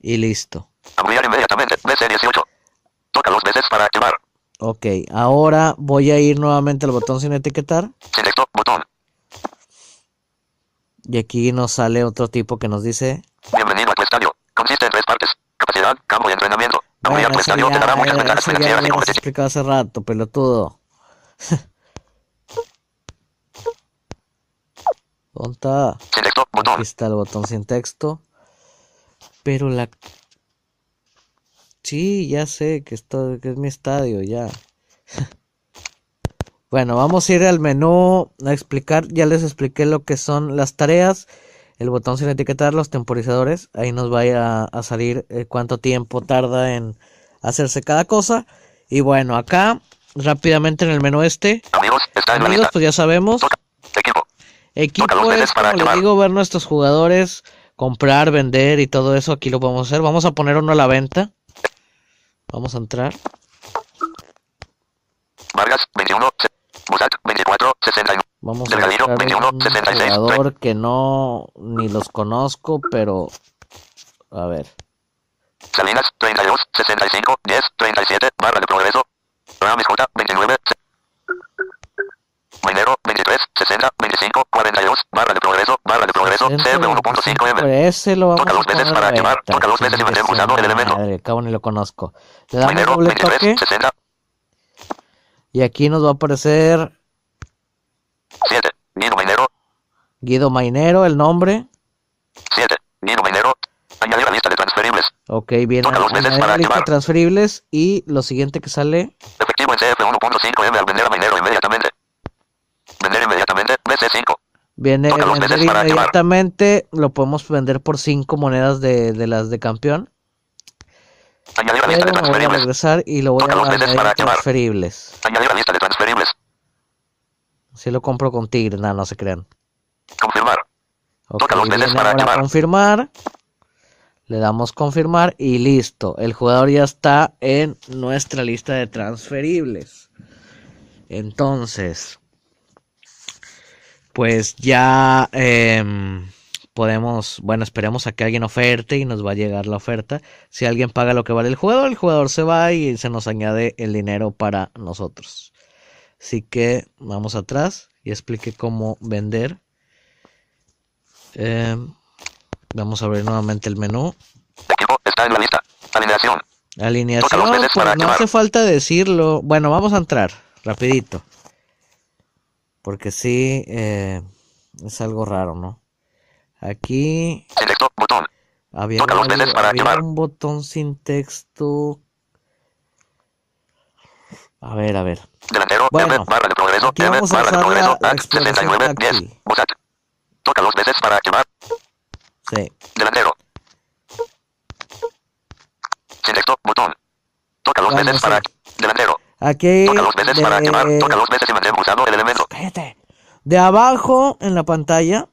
Speaker 1: Y listo.
Speaker 2: Ampliar inmediatamente. DC18. Toca dos veces para activar.
Speaker 1: Ok, ahora voy a ir nuevamente al botón sin etiquetar.
Speaker 2: Sin texto. Botón.
Speaker 1: Y aquí nos sale otro tipo que nos dice.
Speaker 2: Bienvenido a tu estadio. Consiste en tres partes. Capacidad, campo y Ampliar
Speaker 1: Bueno,
Speaker 2: tu
Speaker 1: eso
Speaker 2: te
Speaker 1: ya,
Speaker 2: muchas ventajas
Speaker 1: eso ya lo hemos explicado hace rato, pelotudo. ¿Dónde está?
Speaker 2: Botón.
Speaker 1: Aquí está el botón sin texto. Pero la... Sí, ya sé que, esto, que es mi estadio, ya. bueno, vamos a ir al menú a explicar. Ya les expliqué lo que son las tareas. El botón sin etiquetar, los temporizadores. Ahí nos va a, a salir eh, cuánto tiempo tarda en hacerse cada cosa. Y bueno, acá, rápidamente en el menú este.
Speaker 2: Amigos, está en
Speaker 1: Amigos, pues ya sabemos.
Speaker 2: Toca. Equipo.
Speaker 1: Equipo
Speaker 2: Toca
Speaker 1: es,
Speaker 2: para
Speaker 1: como les digo, ver nuestros jugadores, comprar, vender y todo eso. Aquí lo podemos hacer. Vamos a poner uno a la venta. Vamos a entrar.
Speaker 2: Vargas, 21. Se- Busak, 24. 61.
Speaker 1: Vamos a buscar
Speaker 2: 21,
Speaker 1: un
Speaker 2: 66,
Speaker 1: jugador que no ni los conozco, pero a ver.
Speaker 2: Salinas, 32. 65. 10. 37. Barra de progreso. Ramis J, 29. se- Minero, 23. 60. 25. 42. Barra de progreso. Barra de progreso. CF 1.5M.
Speaker 1: Por ese lo vamos
Speaker 2: Toca
Speaker 1: a
Speaker 2: dos veces para activar, toca dos veces y
Speaker 1: su
Speaker 2: pulsado el elemento.
Speaker 1: madre, cabo ni lo conozco. Le damos
Speaker 2: Minero,
Speaker 1: doble
Speaker 2: 23.
Speaker 1: toque
Speaker 2: 60.
Speaker 1: y aquí nos va a aparecer
Speaker 2: 7. Guido Minero.
Speaker 1: Guido Mainero, el nombre.
Speaker 2: 7. Guido Minero. Añadir a lista de transferibles.
Speaker 1: Ok, viene
Speaker 2: Toca dos veces para
Speaker 1: lista transferibles y lo siguiente que sale
Speaker 2: Efectivo en CF 1.5M al vender a Minero inmediatamente. Vender inmediatamente. BC5.
Speaker 1: Viene
Speaker 2: Toca dos
Speaker 1: vender
Speaker 2: veces para activar.
Speaker 1: inmediatamente, lo podemos vender por 5 monedas de, de las de campeón.
Speaker 2: Añadir a lista de
Speaker 1: me voy a
Speaker 2: transferibles.
Speaker 1: regresar y lo voy
Speaker 2: Toca
Speaker 1: a añadir transferibles.
Speaker 2: Añadir a lista de transferibles.
Speaker 1: Si lo compro con Tigre, nada, no se crean.
Speaker 2: Confirmar.
Speaker 1: Ok,
Speaker 2: Toca dos veces
Speaker 1: viene
Speaker 2: para
Speaker 1: ahora
Speaker 2: activar.
Speaker 1: confirmar. Le damos confirmar y listo. El jugador ya está en nuestra lista de transferibles. Entonces, pues ya em, podemos, bueno, esperemos a que alguien oferte y nos va a llegar la oferta. Si alguien paga lo que vale el jugador, el jugador se va y se nos añade el dinero para nosotros. Así que vamos atrás y explique cómo vender. Em, vamos a ver nuevamente el menú.
Speaker 2: Equipo está en la lista. Alineación.
Speaker 1: Alineación, pues no
Speaker 2: activar.
Speaker 1: hace falta decirlo. Bueno, vamos a entrar, rapidito. Porque sí, eh, es algo raro, ¿no? Aquí
Speaker 2: Sin texto. Botón.
Speaker 1: había,
Speaker 2: Toca dos veces para
Speaker 1: había
Speaker 2: activar.
Speaker 1: un botón sin texto. A ver, a ver.
Speaker 2: Delantero.
Speaker 1: Bueno,
Speaker 2: M. Barra de progreso.
Speaker 1: aquí
Speaker 2: M.
Speaker 1: vamos a
Speaker 2: Barra de progreso.
Speaker 1: la-
Speaker 2: At
Speaker 1: exploración
Speaker 2: 69. 10.
Speaker 1: táctil.
Speaker 2: Bosat. Toca dos veces para activar.
Speaker 1: Sí.
Speaker 2: Delantero. Sin texto. Botón. Toca dos veces para. Delantero.
Speaker 1: Aquí
Speaker 2: Toca dos veces para activar. Toca dos veces y mantén pulsado el elemento.
Speaker 1: Cállate. De abajo en la pantalla,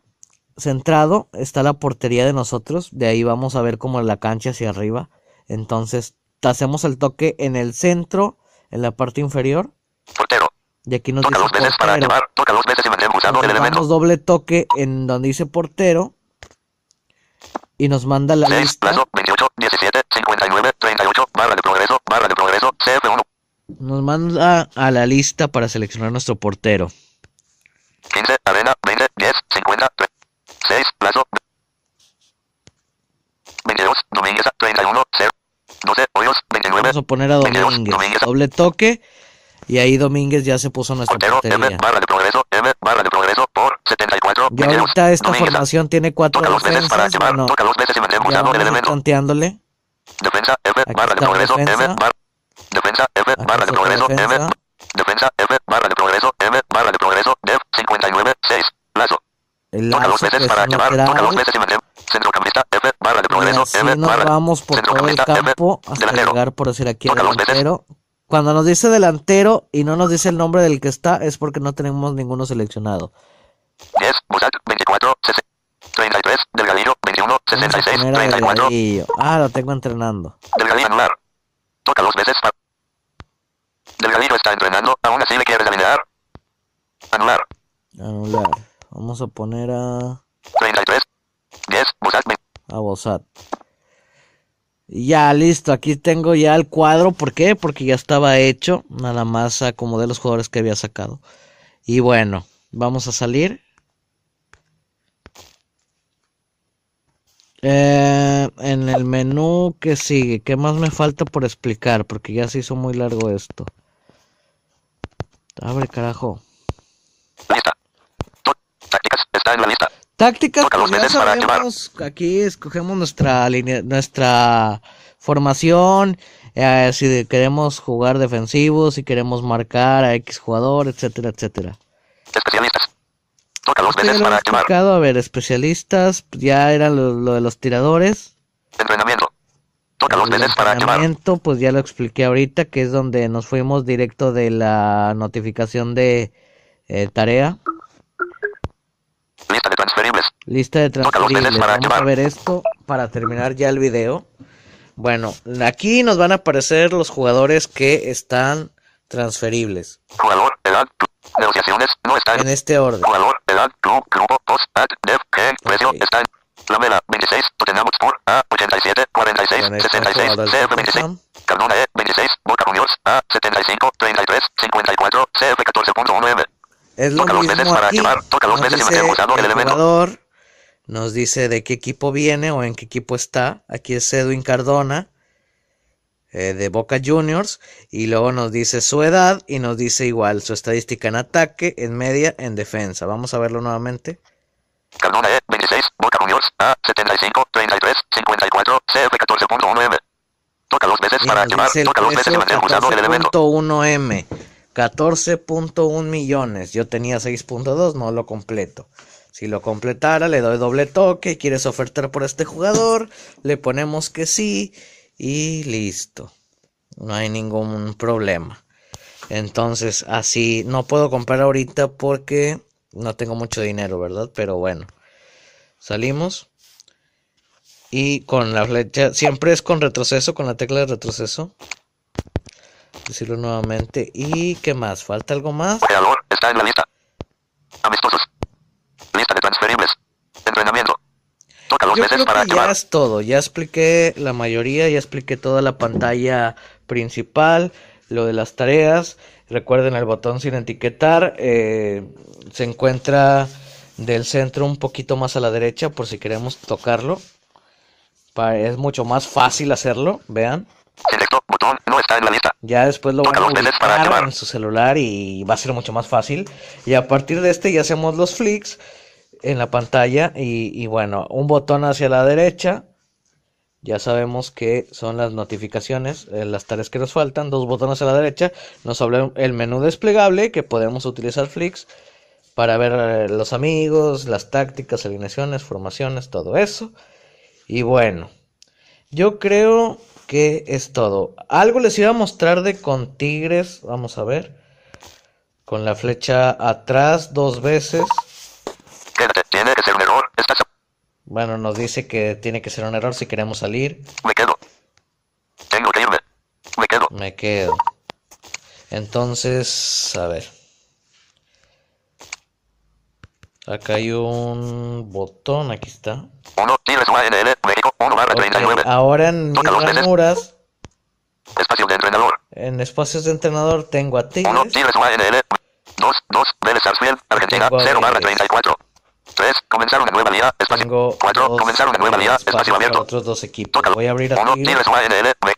Speaker 1: centrado, está la portería de nosotros. De ahí vamos a ver como la cancha hacia arriba. Entonces, hacemos el toque en el centro, en la parte inferior.
Speaker 2: Portero.
Speaker 1: Y aquí nos
Speaker 2: Toca
Speaker 1: dice
Speaker 2: dos veces para
Speaker 1: portero.
Speaker 2: activar. Toca dos veces y mantén pulsado el
Speaker 1: Entonces,
Speaker 2: elemento.
Speaker 1: damos doble toque en donde dice portero. Y nos manda la
Speaker 2: 6.
Speaker 1: lista.
Speaker 2: Plazo. 28. 17. 59. 38. Barra de progreso. Barra de progreso. CF1.
Speaker 1: Nos manda a la lista para seleccionar nuestro portero.
Speaker 2: 15. Arena. 20. 10. 50. 6. Plazo. 22. Domínguez. 31. 0. 12. Hoyos. 29.
Speaker 1: Vamos a poner a
Speaker 2: Domínguez.
Speaker 1: Doble toque. Y ahí Domínguez ya se puso nuestra portería.
Speaker 2: Barra de progreso. M. Barra de progreso. Por 74.
Speaker 1: Ya ahorita esta formación tiene cuatro defensas. Bueno, ya vamos tanteándole.
Speaker 2: Defensa. F. Barra de progreso. M. Barra. Defensa. F. Barra de progreso. M.
Speaker 1: defensa.
Speaker 2: F. Barra de progreso. M. Barra de progreso. Def. 59. 6. Plazo.
Speaker 1: El
Speaker 2: Toca dos
Speaker 1: lazo
Speaker 2: veces
Speaker 1: es
Speaker 2: para activar. Toca dos veces y mantén. Centrocampista. F. Barra de
Speaker 1: Y
Speaker 2: progreso.
Speaker 1: Así nos vamos por todo el campo hasta llegar por decir aquí al delantero. Cuando nos dice delantero y no nos dice el nombre del que está, es porque no tenemos ninguno seleccionado.
Speaker 2: 10. Bosat. 24. 60. 33. Delgadillo. 21.
Speaker 1: Vamos a
Speaker 2: 66.
Speaker 1: poner a
Speaker 2: 34.
Speaker 1: Delgadillo. Ah, lo tengo entrenando.
Speaker 2: Delgadillo anular. Toca dos veces. Delgadillo está entrenando. Aún así le quieres alinear. Anular.
Speaker 1: Anular. Vamos a poner a,
Speaker 2: 33. 10. Bosat. 20.
Speaker 1: a Bosat. Ya, listo. Aquí tengo ya el cuadro. ¿Por qué? Porque ya estaba hecho. Nada más acomodé los jugadores que había sacado. Y bueno, vamos a salir. Eh, en el menú que sigue, ¿qué más me falta por explicar? Porque ya se hizo muy largo esto. Abre, carajo.
Speaker 2: Lista. Tácticas. Está en la lista.
Speaker 1: Tácticas, pues ya sabemos, aquí escogemos nuestra alinea- nuestra formación, eh, si queremos jugar defensivo, si queremos marcar a X jugador, etcétera, etcétera.
Speaker 2: Especialistas. Toca dos veces para activar.
Speaker 1: a ver, especialistas, ya era lo, lo de los tiradores.
Speaker 2: Entrenamiento. Toca dos veces para activar.
Speaker 1: entrenamiento, pues ya lo expliqué ahorita, que es donde nos fuimos directo de la notificación de eh, tarea.
Speaker 2: Lista de transferibles. Para
Speaker 1: Vamos a ver esto para terminar ya el video. Bueno, aquí nos van a aparecer los jugadores que están transferibles.
Speaker 2: Jugador. Edad. Negociaciones. No está en.
Speaker 1: Este orden.
Speaker 2: Jugador. Edad. Club. Grupo. Post. Ad. Dev. Precio. Está en. Lamela. 26. Tottenham Hotspur. A. 87. 46.
Speaker 1: Con
Speaker 2: 66.
Speaker 1: jugador del
Speaker 2: CF 26.
Speaker 1: Tottenham.
Speaker 2: Cardona E. 26. Boca Juniors. A. 75. 33. 54. CF 14.1M.
Speaker 1: Es lo
Speaker 2: Toca
Speaker 1: mismo
Speaker 2: veces para
Speaker 1: aquí.
Speaker 2: activar, toca
Speaker 1: Nos
Speaker 2: veces y mantener pulsado el elemento.
Speaker 1: Nos dice de qué equipo viene o en qué equipo está. Aquí es Edwin Cardona eh, de Boca Juniors y luego nos dice su edad y nos dice igual su estadística en ataque, en media, en defensa. Vamos a verlo nuevamente.
Speaker 2: Cardona E. 26. Boca Juniors. A. 75. 33. 54. CF 14.1M. Toca dos veces para
Speaker 1: el
Speaker 2: Toca dos veces
Speaker 1: precio
Speaker 2: mantener pulsado el elemento.
Speaker 1: 14.1M. 14.1 millones. Yo tenía 6.2, no lo completo. Si lo completara, le doy doble toque. ¿Quieres ofertar por este jugador? Le ponemos que sí. Y listo. No hay ningún problema. Entonces, así no puedo comprar ahorita porque no tengo mucho dinero, ¿verdad? Pero bueno. Salimos. Y con la flecha, siempre es con retroceso, con la tecla de retroceso. decirlo nuevamente. ¿Y qué más? ¿Falta algo más?
Speaker 2: Está en la lista. Amistosos. Lista de transferibles. Entrenamiento.
Speaker 1: Yo creo
Speaker 2: para
Speaker 1: que ya es todo. Ya expliqué la mayoría, ya expliqué toda la pantalla principal, lo de las tareas. Recuerden el botón sin etiquetar. eh, se encuentra del centro un poquito más a la derecha por si queremos tocarlo. Es mucho más fácil hacerlo, vean.
Speaker 2: Selecto. Botón no está en la lista.
Speaker 1: Ya después lo van
Speaker 2: Toca
Speaker 1: a
Speaker 2: para
Speaker 1: ubicar
Speaker 2: activar.
Speaker 1: en su celular y va a ser mucho más fácil. Y a partir de este ya hacemos los flicks en la pantalla y, bueno, un botón hacia la derecha. Ya sabemos que son las notificaciones, eh, las tareas que nos faltan. Dos botones a la derecha nos habla el menú desplegable que podemos utilizar flicks para ver eh, los amigos, las tácticas, alineaciones, formaciones, todo eso. Y bueno, yo creo que es todo. Algo les iba a mostrar de con Tigres. Vamos a ver. Con la flecha atrás dos veces.
Speaker 2: Quédate. Tiene que ser un error. Estás.
Speaker 1: Bueno, nos dice que tiene que ser un error si queremos salir.
Speaker 2: Me quedo. Tengo que irme. Me quedo.
Speaker 1: Me quedo. Entonces, a ver. Acá hay un botón, aquí está.
Speaker 2: 1. Tigres UANL. México. 1 barra
Speaker 1: Ok,
Speaker 2: 39.
Speaker 1: ahora en mis ranuras,
Speaker 2: Espacio de entrenador.
Speaker 1: en espacios de entrenador, tengo a
Speaker 2: 1.
Speaker 1: Tigres.
Speaker 2: Tigres UANL. 2. 2. Vélez Sarsfield. Argentina.
Speaker 1: Tengo a
Speaker 2: 0 barra
Speaker 1: Vélez.
Speaker 2: 34. 3. Comenzar una nueva liga. Espacio.
Speaker 1: Tengo
Speaker 2: 4.
Speaker 1: dos,
Speaker 2: Comenzar una nueva
Speaker 1: espacios
Speaker 2: Espacio abierto.
Speaker 1: otros dos equipos.
Speaker 2: Tócalo.
Speaker 1: Voy a abrir a
Speaker 2: 1.
Speaker 1: Tigres.
Speaker 2: Tigres UANL. Me-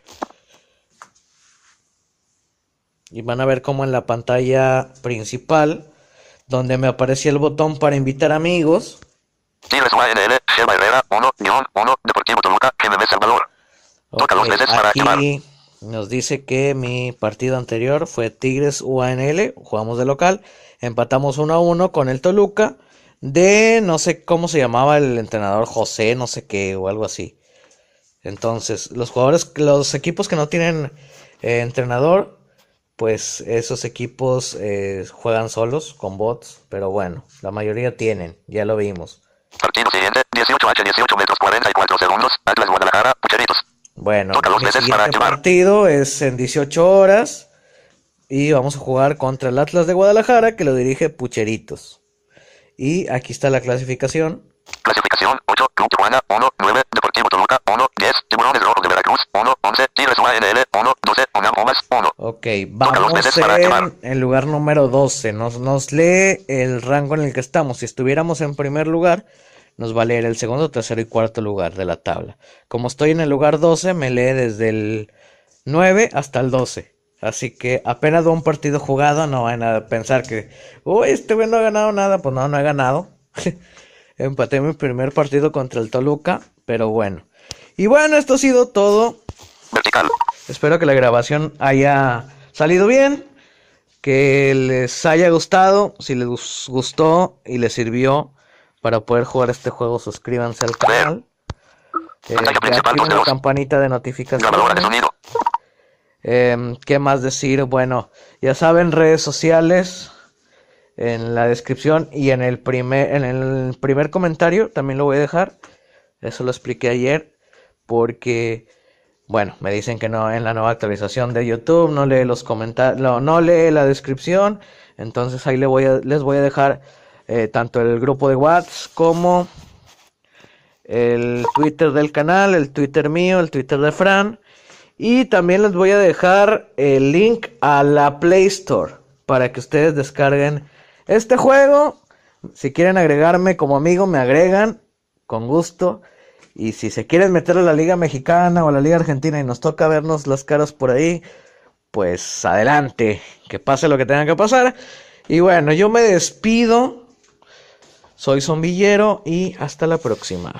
Speaker 1: Y van a ver como en la pantalla principal, donde me aparecía el botón para invitar amigos.
Speaker 2: Tigres UANL. Sheba Herrera. 1. Guión. 1. Deportivo Toluca. GMB Salvador. Toca dos veces para
Speaker 1: aquí nos dice que mi partido anterior fue Tigres UANL, jugamos de local, empatamos 1 a 1 con el Toluca, de no sé cómo se llamaba el entrenador José, no sé qué, o algo así. Entonces, los jugadores, los equipos que no tienen eh, entrenador, pues esos equipos eh, juegan solos, con bots, pero bueno, la mayoría tienen, ya lo vimos.
Speaker 2: Partido siguiente. 18H. 18 metros 44 segundos. Atlas Guadalajara. Pucheritos.
Speaker 1: Bueno,
Speaker 2: Toca dos
Speaker 1: mi
Speaker 2: veces
Speaker 1: siguiente
Speaker 2: para
Speaker 1: partido es en 18 horas y vamos a jugar contra el Atlas de Guadalajara que lo dirige Pucheritos. Y aquí está la clasificación.
Speaker 2: Clasificación 8, Club Tijuana 1, 9, Deportivo Toluca 1, 10, Tiburones Rojos de Veracruz 1, 11, Tigres UANL 1, 12, UNAM Pumas 1.
Speaker 1: Ok, vamos en el lugar número 12. Nos, nos lee el rango en el que estamos. Si estuviéramos en primer lugar, nos va a leer el segundo, tercero y cuarto lugar de la tabla. Como estoy en el lugar 12, me lee desde el 9 hasta el 12. Así que apenas un partido jugado, no van a pensar que, uy, este güey no ha ganado nada. Pues no, no he ganado. Empaté mi primer partido contra el Toluca, pero bueno. Y bueno, esto ha sido todo.
Speaker 2: Vertical.
Speaker 1: Espero que la grabación haya salido bien, que les haya gustado. Si les gus- gustó y les sirvió para poder jugar este juego, suscríbanse al canal. Eh, activen la campanita de notificaciones. Em, ¿Qué más decir? Bueno, ya saben, redes sociales en la descripción y en el primer, en el primer comentario también lo voy a dejar. Eso lo expliqué ayer porque, bueno, me dicen que no en la nueva actualización de YouTube no lee los comentarios, no, no lee la descripción. Entonces ahí le voy les voy a dejar eh, tanto el grupo de WhatsApp como el Twitter del canal, el Twitter mío, el Twitter de Fran. Y también les voy a dejar el link a la Play Store para que ustedes descarguen este juego. Si quieren agregarme como amigo, me agregan con gusto. Y si se quieren meter a la Liga Mexicana o a la Liga Argentina y nos toca vernos las caras por ahí, pues adelante, que pase lo que tenga que pasar. Y bueno, yo me despido. Soy Zombillero y hasta la próxima.